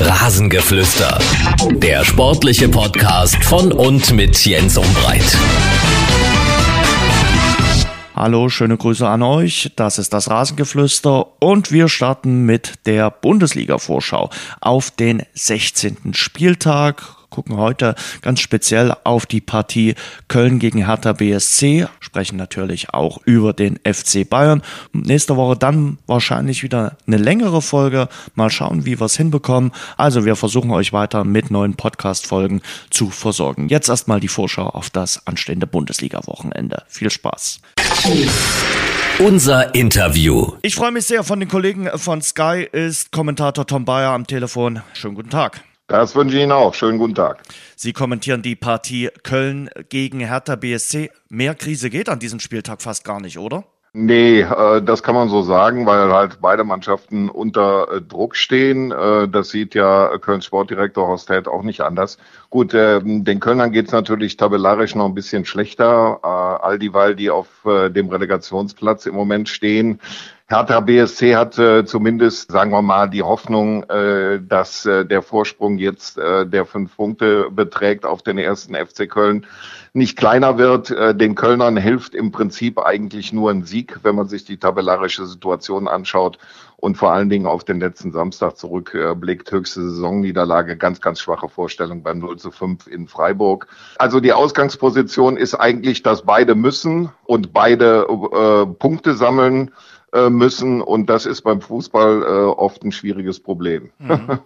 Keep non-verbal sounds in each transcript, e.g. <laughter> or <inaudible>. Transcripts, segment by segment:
Rasengeflüster. Der sportliche Podcast von und mit Jens Umbreit. Hallo, schöne Grüße an euch. Das ist das Rasengeflüster und wir starten mit der Bundesliga-Vorschau auf den 16. Spieltag gucken heute ganz speziell auf die Partie Köln gegen Hertha BSC, sprechen natürlich auch über den FC Bayern. Nächste Woche dann wahrscheinlich wieder eine längere Folge. Mal schauen, wie wir es hinbekommen. Also wir versuchen euch weiter mit neuen Podcast-Folgen zu versorgen. Jetzt erstmal die Vorschau auf das anstehende Bundesliga-Wochenende. Viel Spaß. Unser Interview. Ich freue mich sehr von den Kollegen von Sky ist Kommentator Tom Bayer am Telefon. Schönen guten Tag. Das wünsche ich Ihnen auch. Schönen guten Tag. Sie kommentieren die Partie Köln gegen Hertha BSC. Mehr Krise geht an diesem Spieltag fast gar nicht, oder? Nee, äh, das kann man so sagen, weil halt beide Mannschaften unter äh, Druck stehen. Äh, das sieht ja Kölns Sportdirektor Horst Held auch nicht anders. Gut, ähm, den Kölnern geht's natürlich tabellarisch noch ein bisschen schlechter, all dieweil die auf dem Relegationsplatz im Moment stehen. Hertha BSC hat äh, zumindest, sagen wir mal, die Hoffnung, äh, dass äh, der Vorsprung jetzt äh, der fünf Punkte beträgt auf den ersten FC Köln nicht kleiner wird. Äh, den Kölnern hilft im Prinzip eigentlich nur ein Sieg, wenn man sich die tabellarische Situation anschaut und vor allen Dingen auf den letzten Samstag zurückblickt. Höchste Saisonniederlage, ganz, ganz schwache Vorstellung beim 0 zu 5 in Freiburg. Also die Ausgangsposition ist eigentlich, dass beide müssen und beide äh, Punkte sammeln. Äh, müssen und das ist beim Fußball äh, oft ein schwieriges Problem. Mhm.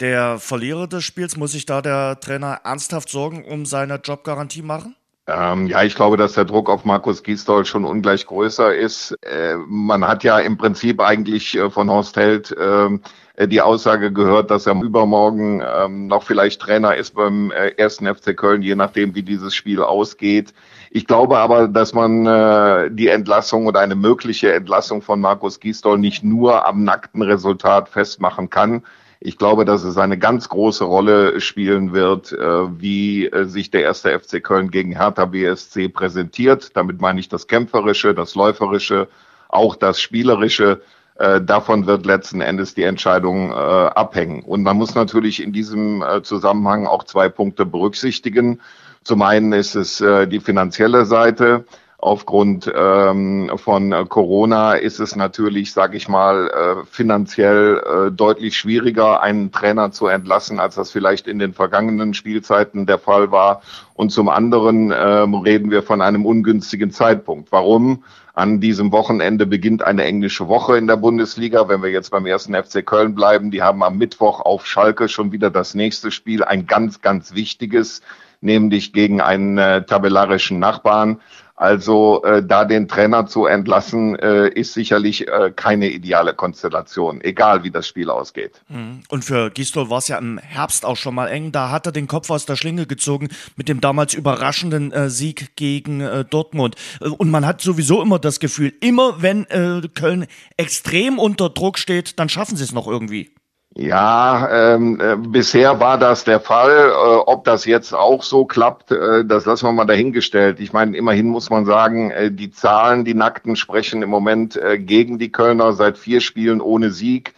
Der Verlierer des Spiels, muss sich da der Trainer ernsthaft Sorgen um seine Jobgarantie machen? Ähm, ja, ich glaube, dass der Druck auf Markus Gisdol schon ungleich größer ist. Äh, man hat ja im Prinzip eigentlich äh, von Horst Held ähm, äh, die Aussage gehört, dass er übermorgen ähm, noch vielleicht Trainer ist beim äh, ersten FC Köln, je nachdem, wie dieses Spiel ausgeht. Ich glaube aber, dass man äh, die Entlassung oder eine mögliche Entlassung von Markus Gisdol nicht nur am nackten Resultat festmachen kann. Ich glaube, dass es eine ganz große Rolle spielen wird, äh, wie äh, sich der erste FC Köln gegen Hertha BSC präsentiert. Damit meine ich das Kämpferische, das Läuferische, auch das Spielerische. Äh, davon wird letzten Endes die Entscheidung abhängen. Und man muss natürlich in diesem Zusammenhang auch zwei Punkte berücksichtigen. Zum einen ist es äh, die finanzielle Seite. Aufgrund ähm, von Corona ist es natürlich, sage ich mal, äh, finanziell äh, deutlich schwieriger, einen Trainer zu entlassen, als das vielleicht in den vergangenen Spielzeiten der Fall war. Und zum anderen ähm, reden wir von einem ungünstigen Zeitpunkt. Warum? An diesem Wochenende beginnt eine englische Woche in der Bundesliga. Wenn wir jetzt beim ersten FC Köln bleiben, die haben am Mittwoch auf Schalke schon wieder das nächste Spiel, ein ganz, ganz wichtiges nämlich gegen einen äh, tabellarischen Nachbarn. Also äh, da den Trainer zu entlassen, äh, ist sicherlich äh, keine ideale Konstellation, egal wie das Spiel ausgeht. Mhm. Und für Gistol war es ja im Herbst auch schon mal eng. Da hat er den Kopf aus der Schlinge gezogen mit dem damals überraschenden äh, Sieg gegen äh, Dortmund. Äh, und man hat sowieso immer das Gefühl, immer wenn äh, Köln extrem unter Druck steht, dann schaffen sie es noch irgendwie. Ja, ähm, äh, bisher war das der Fall. Äh, ob das jetzt auch so klappt, äh, das lassen wir mal dahingestellt. Ich meine, immerhin muss man sagen, äh, die Zahlen, die Nackten sprechen im Moment äh, gegen die Kölner seit vier Spielen ohne Sieg.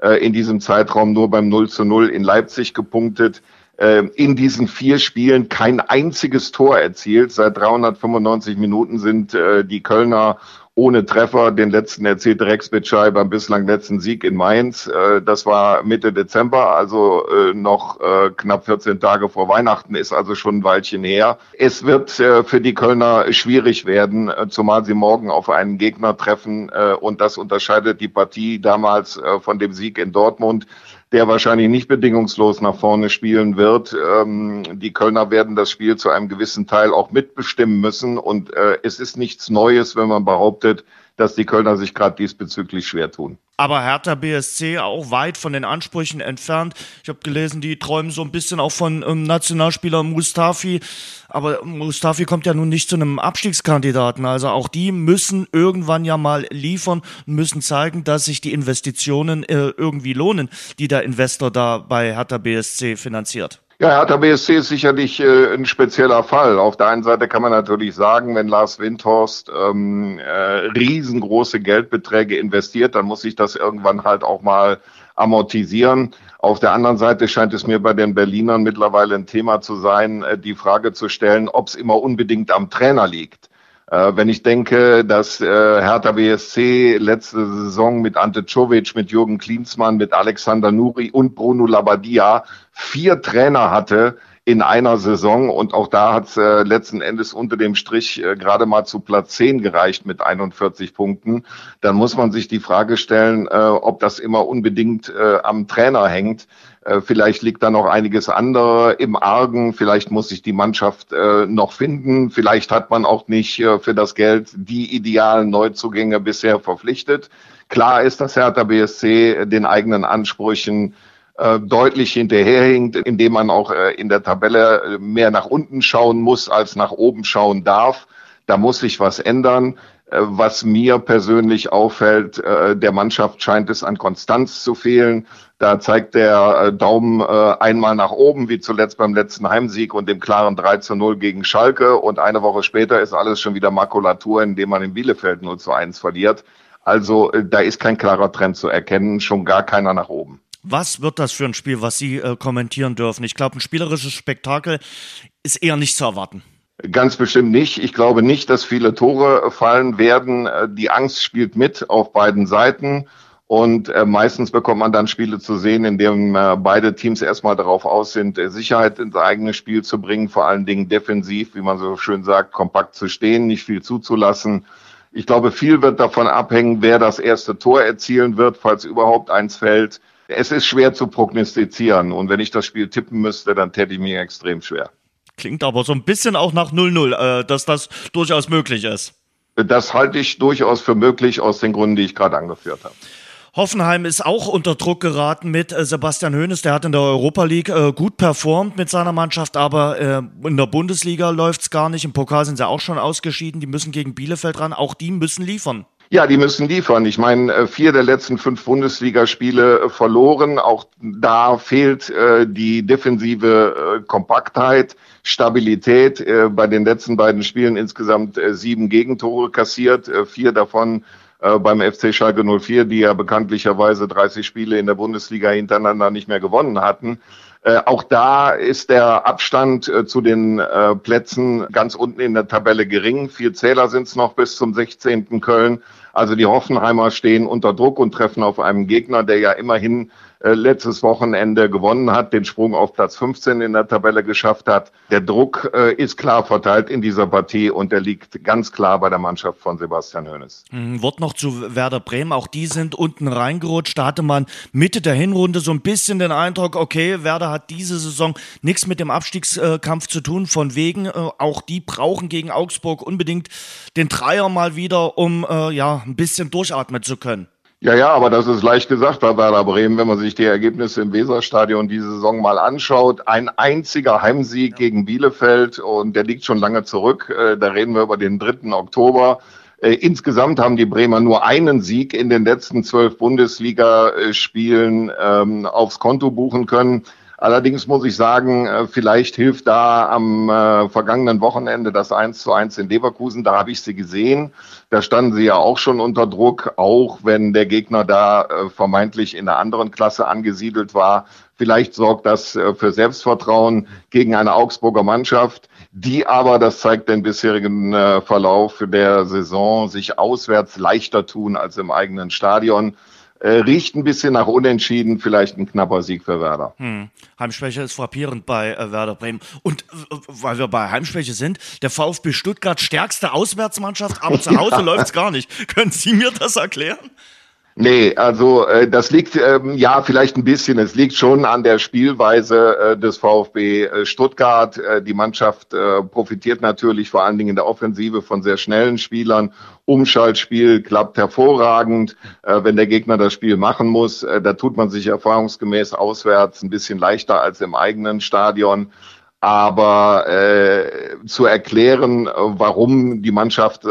Äh, in diesem Zeitraum nur beim 0 zu 0 in Leipzig gepunktet. Äh, in diesen vier Spielen kein einziges Tor erzielt. Seit 395 Minuten sind äh, die Kölner ohne Treffer. Den letzten erzielte Rex Bitschei beim bislang letzten Sieg in Mainz. Äh, das war Mitte Dezember, also äh, noch äh, knapp 14 Tage vor Weihnachten, ist also schon ein Weilchen her. Es wird für die Kölner schwierig werden, zumal sie morgen auf einen Gegner treffen und das unterscheidet die Partie damals von dem Sieg in Dortmund der wahrscheinlich nicht bedingungslos nach vorne spielen wird. Ähm, die Kölner werden das Spiel zu einem gewissen Teil auch mitbestimmen müssen. Und äh, es ist nichts Neues, wenn man behauptet, dass die Kölner sich gerade diesbezüglich schwer tun. Aber Hertha BSC auch weit von den Ansprüchen entfernt. Ich habe gelesen, die träumen so ein bisschen auch von ähm, Nationalspieler Mustafi. Aber Mustafi kommt ja nun nicht zu einem Abstiegskandidaten. Also auch die müssen irgendwann ja mal liefern und müssen zeigen, dass sich die Investitionen äh, irgendwie lohnen, die der Investor da bei Hertha BSC finanziert. Ja, Hertha BSC ist sicherlich äh, ein spezieller Fall. Auf der einen Seite kann man natürlich sagen, wenn Lars Windhorst ähm, äh, riesengroße Geldbeträge investiert, dann muss sich das irgendwann halt auch mal amortisieren. Auf der anderen Seite scheint es mir bei den Berlinern mittlerweile ein Thema zu sein, äh, die Frage zu stellen, ob es immer unbedingt am Trainer liegt. Äh, wenn ich denke, dass äh, Hertha BSC letzte Saison mit Ante Czovic, mit Jürgen Klinsmann, mit Alexander Nuri und Bruno Labbadia vier Trainer hatte in einer Saison und auch da hat es äh, letzten Endes unter dem Strich äh, gerade mal zu Platz 10 gereicht mit 41 Punkten, dann muss man sich die Frage stellen, äh, ob das immer unbedingt äh, am Trainer hängt. Äh, vielleicht liegt da noch einiges andere im Argen. Vielleicht muss sich die Mannschaft äh, noch finden. Vielleicht hat man auch nicht äh, für das Geld die idealen Neuzugänge bisher verpflichtet. Klar ist, dass Hertha BSC den eigenen Ansprüchen deutlich hinterherhinkt, indem man auch in der Tabelle mehr nach unten schauen muss, als nach oben schauen darf. Da muss sich was ändern. Was mir persönlich auffällt, der Mannschaft scheint es an Konstanz zu fehlen. Da zeigt der äh, Daumen äh, einmal nach oben, wie zuletzt beim letzten Heimsieg und dem klaren 3 zu 0 gegen Schalke. Und eine Woche später ist alles schon wieder Makulatur, indem man in Bielefeld 0 zu 1 verliert. Also äh, da ist kein klarer Trend zu erkennen, schon gar keiner nach oben. Was wird das für ein Spiel, was Sie äh, kommentieren dürfen? Ich glaube, ein spielerisches Spektakel ist eher nicht zu erwarten. Ganz bestimmt nicht. Ich glaube nicht, dass viele Tore fallen werden. Die Angst spielt mit auf beiden Seiten. Und äh, meistens bekommt man dann Spiele zu sehen, in denen äh, beide Teams erstmal darauf aus sind, äh, Sicherheit ins eigene Spiel zu bringen, vor allen Dingen defensiv, wie man so schön sagt, kompakt zu stehen, nicht viel zuzulassen. Ich glaube, viel wird davon abhängen, wer das erste Tor erzielen wird, falls überhaupt eins fällt. Es ist schwer zu prognostizieren. Und wenn ich das Spiel tippen müsste, dann täte ich mir extrem schwer. Klingt aber so ein bisschen auch nach 0-0, äh, dass das durchaus möglich ist. Das halte ich durchaus für möglich aus den Gründen, die ich gerade angeführt habe. Hoffenheim ist auch unter Druck geraten mit äh, Sebastian Hoeneß. Der hat in der Europa League äh, gut performt mit seiner Mannschaft, aber äh, in der Bundesliga läuft es gar nicht. Im Pokal sind sie auch schon ausgeschieden. Die müssen gegen Bielefeld ran. Auch die müssen liefern. Ja, die müssen liefern. Ich meine, äh, vier der letzten fünf Bundesligaspiele äh, verloren. Auch da fehlt äh, die defensive äh, Kompaktheit, Stabilität. Äh, bei den letzten beiden Spielen insgesamt äh, sieben Gegentore kassiert, vier davon beim FC Schalke 04, die ja bekanntlicherweise 30 Spiele in der Bundesliga hintereinander nicht mehr gewonnen hatten. Äh, auch da ist der Abstand äh, zu den äh, Plätzen ganz unten in der Tabelle gering. Vier Zähler sind es noch bis zum 16. Köln. Also die Hoffenheimer stehen unter Druck und treffen auf einen Gegner, der ja immerhin äh, letztes Wochenende gewonnen hat, den Sprung auf Platz 15 in der Tabelle geschafft hat. Der Druck äh, ist klar verteilt in dieser Partie und der liegt ganz klar bei der Mannschaft von Sebastian Hoeneß. Hm, Wort noch zu Werder Bremen. Auch die sind unten reingerutscht. Da hatte man Mitte der Hinrunde so ein bisschen den Eindruck, okay, Werder hat diese Saison nichts mit dem Abstiegskampf zu tun. Von wegen, äh, auch die brauchen gegen Augsburg unbedingt den Dreier mal wieder, um äh, ja ein bisschen durchatmen zu können. Ja, ja, aber das ist leicht gesagt bei Werder Bremen, wenn man sich die Ergebnisse im Weserstadion diese Saison mal anschaut. Ein einziger Heimsieg gegen Bielefeld und der liegt schon lange zurück. Äh, da reden wir über den 3. Oktober. Äh, insgesamt haben die Bremer nur einen Sieg in den letzten zwölf Bundesligaspielen ähm, aufs Konto buchen können. Allerdings muss ich sagen, äh, vielleicht hilft da am äh, vergangenen Wochenende das 1 zu 1 in Leverkusen. Da habe ich sie gesehen. Da standen sie ja auch schon unter Druck, auch wenn der Gegner da äh, vermeintlich in einer anderen Klasse angesiedelt war. Vielleicht sorgt das für Selbstvertrauen gegen eine Augsburger Mannschaft, die aber, das zeigt den bisherigen Verlauf der Saison, sich auswärts leichter tun als im eigenen Stadion. Äh, riecht ein bisschen nach Unentschieden, vielleicht ein knapper Sieg für Werder. Hm. Heimschwäche ist frappierend bei äh, Werder Bremen. Und äh, weil wir bei Heimschwäche sind, der VfB Stuttgart stärkste Auswärtsmannschaft, aber zu Hause ja. <laughs> läuft's gar nicht. Können Sie mir das erklären? Nee, also äh, das liegt ähm, ja vielleicht ein bisschen, es liegt schon an der Spielweise äh, des VfB äh, Stuttgart. Äh, die Mannschaft äh, profitiert natürlich vor allen Dingen in der Offensive von sehr schnellen Spielern. Umschaltspiel klappt hervorragend. Äh, wenn der Gegner das Spiel machen muss, äh, da tut man sich erfahrungsgemäß auswärts ein bisschen leichter als im eigenen Stadion. Aber äh, zu erklären, äh, warum die Mannschaft äh,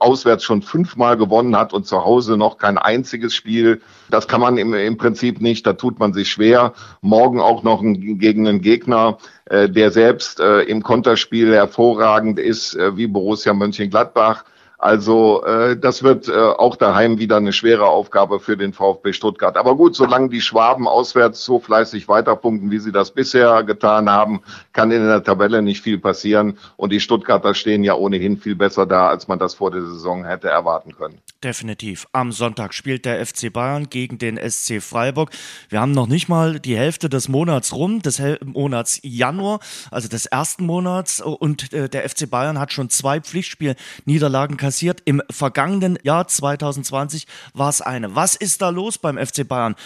auswärts schon fünfmal gewonnen hat und zu Hause noch kein einziges Spiel, das kann man im, im Prinzip nicht. Da tut man sich schwer. Morgen auch noch ein, gegen einen Gegner, äh, der selbst äh, im Konterspiel hervorragend ist, äh, wie Borussia Mönchengladbach. Also äh, das wird äh, auch daheim wieder eine schwere Aufgabe für den VfB Stuttgart. Aber gut, solange die Schwaben auswärts so fleißig weiterpunkten, wie sie das bisher getan haben, kann in der Tabelle nicht viel passieren. Und die Stuttgarter stehen ja ohnehin viel besser da, als man das vor der Saison hätte erwarten können. Definitiv. Am Sonntag spielt der FC Bayern gegen den SC Freiburg. Wir haben noch nicht mal die Hälfte des Monats rum, des Monats Januar, also des ersten Monats. Und äh, der FC Bayern hat schon zwei Pflichtspiel-Niederlagen kassiert. Im vergangenen Jahr 2020 war es eine. Was ist da los beim FC Bayern?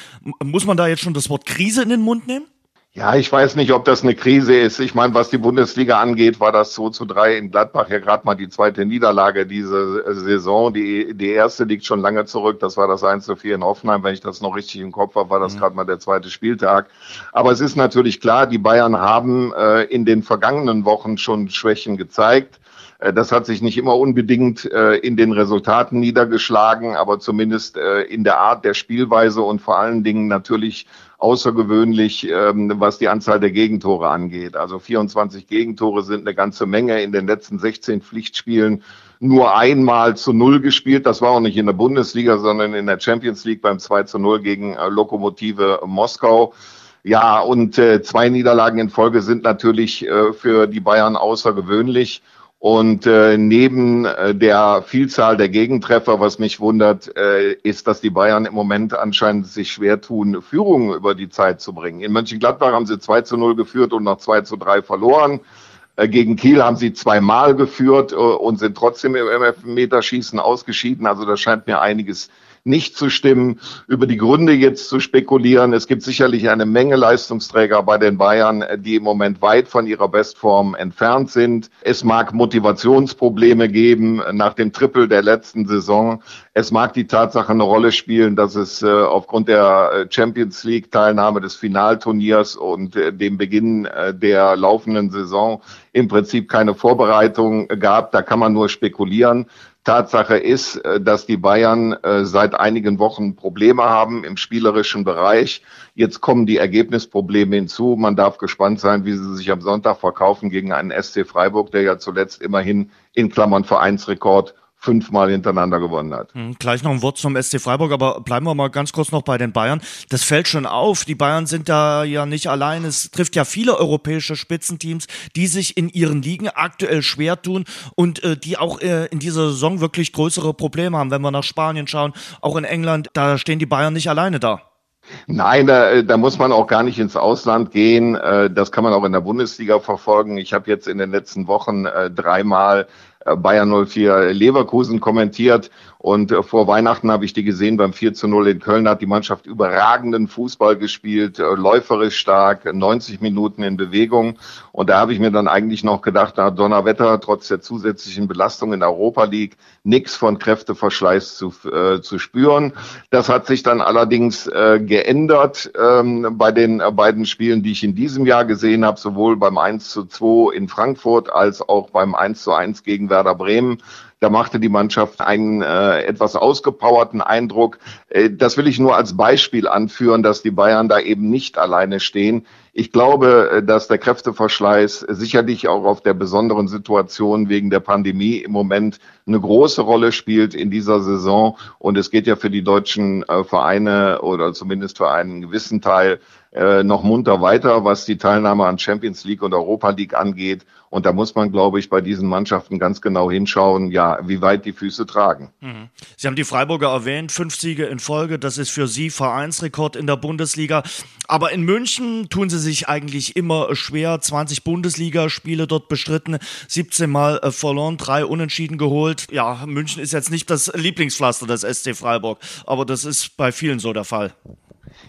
Muss man da jetzt schon das Wort Krise in den Mund nehmen? Ja, ich weiß nicht, ob das eine Krise ist. Ich meine, was die Bundesliga angeht, war das 2 zu 3 in Gladbach ja gerade mal die zweite Niederlage diese Saison. Die, die erste liegt schon lange zurück. Das war das 1 zu 4 in Hoffenheim. Wenn ich das noch richtig im Kopf habe, war das mhm. gerade mal der zweite Spieltag. Aber es ist natürlich klar, die Bayern haben äh, in den vergangenen Wochen schon Schwächen gezeigt. Äh, das hat sich nicht immer unbedingt äh, in den Resultaten niedergeschlagen, aber zumindest äh, in der Art der Spielweise und vor allen Dingen natürlich außergewöhnlich, ähm, was die Anzahl der Gegentore angeht. Also 24 Gegentore sind eine ganze Menge in den letzten 16 Pflichtspielen nur einmal zu Null gespielt. Das war auch nicht in der Bundesliga, sondern in der Champions League beim 2 zu 0 gegen Lokomotive Moskau. Ja, und zwei Niederlagen in Folge sind natürlich für die Bayern außergewöhnlich. Und äh, neben äh, der Vielzahl der Gegentreffer, was mich wundert, äh, ist, dass die Bayern im Moment anscheinend sich schwer tun, Führungen über die Zeit zu bringen. In Mönchengladbach haben sie 2 zu 0 geführt und noch 2 zu 3 verloren. Äh, gegen Kiel haben sie zweimal geführt äh, und sind trotzdem im Meterschießen ausgeschieden. Also da scheint mir einiges nicht zu stimmen, über die Gründe jetzt zu spekulieren. Es gibt sicherlich eine Menge Leistungsträger bei den Bayern, die im Moment weit von ihrer Bestform entfernt sind. Es mag Motivationsprobleme geben nach dem Triple der letzten Saison. Es mag die Tatsache eine Rolle spielen, dass es äh, aufgrund der äh, Champions League Teilnahme des Finalturniers und äh, dem Beginn äh, der laufenden Saison im Prinzip keine Vorbereitung gab. Da kann man nur spekulieren. Tatsache ist, äh, dass die Bayern äh, seit einigen Wochen Probleme haben im spielerischen Bereich. Jetzt kommen die Ergebnisprobleme hinzu. Man darf gespannt sein, wie sie sich am Sonntag verkaufen gegen einen SC Freiburg, der ja zuletzt immerhin in Klammern Vereinsrekord fünfmal hintereinander gewonnen hat. Hm, gleich noch ein Wort zum SC Freiburg, aber bleiben wir mal ganz kurz noch bei den Bayern. Das fällt schon auf. Die Bayern sind da ja nicht allein. Es trifft ja viele europäische Spitzenteams, die sich in ihren Ligen aktuell schwer tun und äh, die auch äh, in dieser Saison wirklich größere Probleme haben. Wenn wir nach Spanien schauen, auch in England, da stehen die Bayern nicht alleine da. Nein, da, da muss man auch gar nicht ins Ausland gehen. Äh, das kann man auch in der Bundesliga verfolgen. Ich habe jetzt in den letzten Wochen äh, dreimal äh, Bayern 04 Leverkusen kommentiert und äh, vor Weihnachten habe ich die gesehen beim 4 zu 0 in Köln hat die Mannschaft überragenden Fußball gespielt, äh, läuferisch stark, 90 Minuten in Bewegung und da habe ich mir dann eigentlich noch gedacht, na Donnerwetter, trotz der zusätzlichen Belastung in der Europa League, nichts von Kräfteverschleiß zu, äh, zu spüren. Das hat sich dann allerdings äh, geändert ähm, bei den äh, beiden Spielen, die ich in diesem Jahr gesehen habe, sowohl beim 1 zu 2 in Frankfurt als auch beim 1 zu 1 gegen Werder Bremen. Da machte die Mannschaft einen äh, etwas ausgepowerten Eindruck. Äh, das will ich nur als Beispiel anführen, dass die Bayern da eben nicht alleine stehen. Ich glaube, äh, dass der Kräfteverschleiß sicherlich auch auf der besonderen Situation wegen der Pandemie im Moment eine große Rolle spielt in dieser Saison. Und es geht ja für die deutschen äh, Vereine oder zumindest für einen gewissen Teil äh, noch munter weiter, was die Teilnahme an Champions League und Europa League angeht. Und da muss man, glaube ich, bei diesen Mannschaften ganz genau hinschauen, ja, wie weit die Füße tragen. Mhm. Sie haben die Freiburger erwähnt, fünf Siege in Folge, das ist für Sie Vereinsrekord in der Bundesliga. Aber in München tun Sie sich eigentlich immer schwer. 20 Bundesligaspiele dort bestritten, 17 Mal äh, verloren, drei Unentschieden geholt. Ja, München ist jetzt nicht das Lieblingspflaster des SC Freiburg, aber das ist bei vielen so der Fall.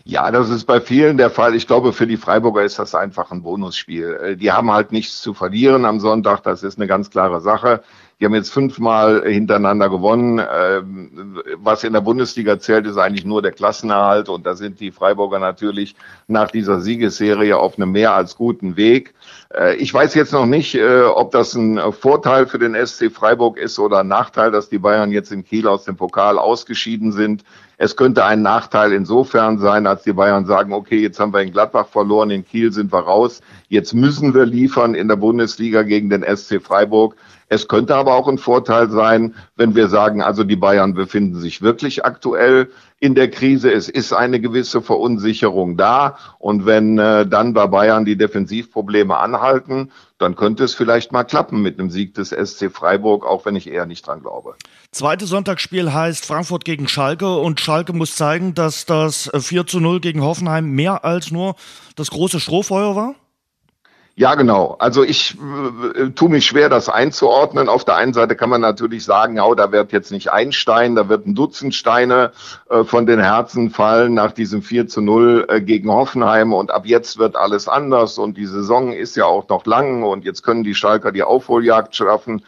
Ja, das ist bei vielen der Fall. Ich glaube, für die Freiburger ist das einfach ein Bonusspiel. Äh, die haben halt nichts zu verlieren am Sonntag. Das ist eine ganz klare Sache. Die haben jetzt fünfmal hintereinander gewonnen. Ähm, was in der Bundesliga zählt, ist eigentlich nur der Klassenerhalt. Und da sind die Freiburger natürlich nach dieser Siegesserie auf einem mehr als guten Weg. Äh, ich weiß jetzt noch nicht, äh, ob das ein Vorteil für den SC Freiburg ist oder ein Nachteil, dass die Bayern jetzt in Kiel aus dem Pokal ausgeschieden sind. Es könnte ein Nachteil insofern sein, als die Bayern sagen, okay, jetzt haben wir in Gladbach verloren, in Kiel sind wir raus, jetzt müssen wir liefern in der Bundesliga gegen den SC Freiburg. Es könnte aber auch ein Vorteil sein, wenn wir sagen, also die Bayern befinden sich wirklich aktuell in der Krise. Es ist eine gewisse Verunsicherung da. Und wenn äh, dann bei Bayern die Defensivprobleme anhalten, dann könnte es vielleicht mal klappen mit einem Sieg des SC Freiburg, auch wenn ich eher nicht dran glaube. Zweites Sonntagsspiel heißt Frankfurt gegen Schalke und Schalke muss zeigen, dass das 4 zu 0 gegen Hoffenheim mehr als nur das große Strohfeuer war? Ja, genau. Also ich äh, tue mich schwer, das einzuordnen. Auf der einen Seite kann man natürlich sagen, ja, da wird jetzt nicht ein Stein, da wird ein Dutzend Steine äh, von den Herzen fallen nach diesem 4 zu 0 äh, gegen Hoffenheim und ab jetzt wird alles anders und die Saison ist ja auch noch lang und jetzt können die Schalker die Aufholjagd schaffen.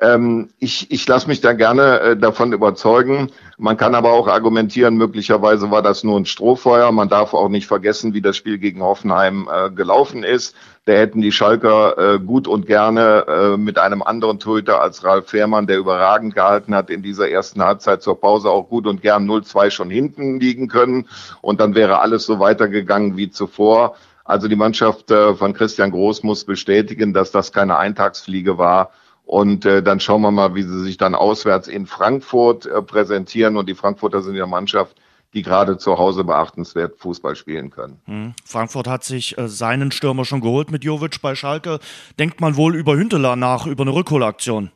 Ähm, ich ich lasse mich da gerne äh, davon überzeugen. Man kann aber auch argumentieren, möglicherweise war das nur ein Strohfeuer. Man darf auch nicht vergessen, wie das Spiel gegen Hoffenheim äh, gelaufen ist. Da hätten die Schalker äh, gut und gerne äh, mit einem anderen Torhüter als Ralf Fährmann, der überragend gehalten hat, in dieser ersten Halbzeit zur Pause auch gut und gern 0-2 schon hinten liegen können. Und dann wäre alles so weitergegangen wie zuvor. Also die Mannschaft äh, von Christian Groß muss bestätigen, dass das keine Eintagsfliege war und äh, dann schauen wir mal, wie sie sich dann auswärts in Frankfurt äh, präsentieren. Und die Frankfurter sind ja Mannschaft, die gerade zu Hause beachtenswert Fußball spielen können. Hm. Frankfurt hat sich äh, seinen Stürmer schon geholt mit Jovic bei Schalke. Denkt man wohl über Hünteler nach, über eine Rückholaktion?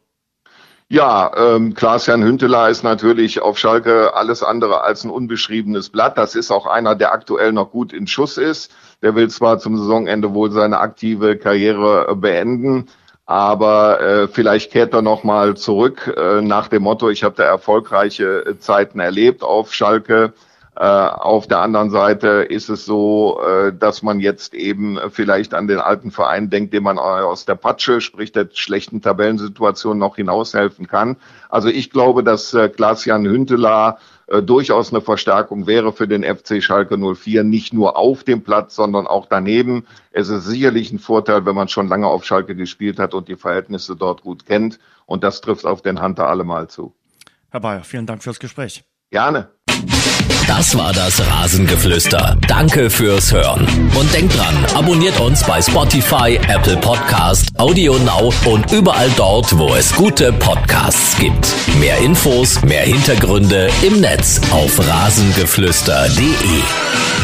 Ja, ähm, Klaas-Jan Hünteler ist natürlich auf Schalke alles andere als ein unbeschriebenes Blatt. Das ist auch einer, der aktuell noch gut in Schuss ist. Der will zwar zum Saisonende wohl seine aktive Karriere äh, beenden, aber äh, vielleicht kehrt er noch mal zurück äh, nach dem Motto: Ich habe da erfolgreiche äh, Zeiten erlebt auf Schalke. Äh, auf der anderen Seite ist es so, äh, dass man jetzt eben vielleicht an den alten Verein denkt, dem man aus der Patsche, sprich der schlechten Tabellensituation, noch hinaushelfen kann. Also ich glaube, dass äh, Klaas-Jan Hünteler äh, durchaus eine Verstärkung wäre für den FC Schalke 04, nicht nur auf dem Platz, sondern auch daneben. Es ist sicherlich ein Vorteil, wenn man schon lange auf Schalke gespielt hat und die Verhältnisse dort gut kennt. Und das trifft auf den Hunter allemal zu. Herr Bayer, vielen Dank fürs Gespräch. Gerne. Das war das Rasengeflüster. Danke fürs Hören. Und denkt dran, abonniert uns bei Spotify, Apple Podcast, Audio Now und überall dort, wo es gute Podcasts gibt. Mehr Infos, mehr Hintergründe im Netz auf rasengeflüster.de.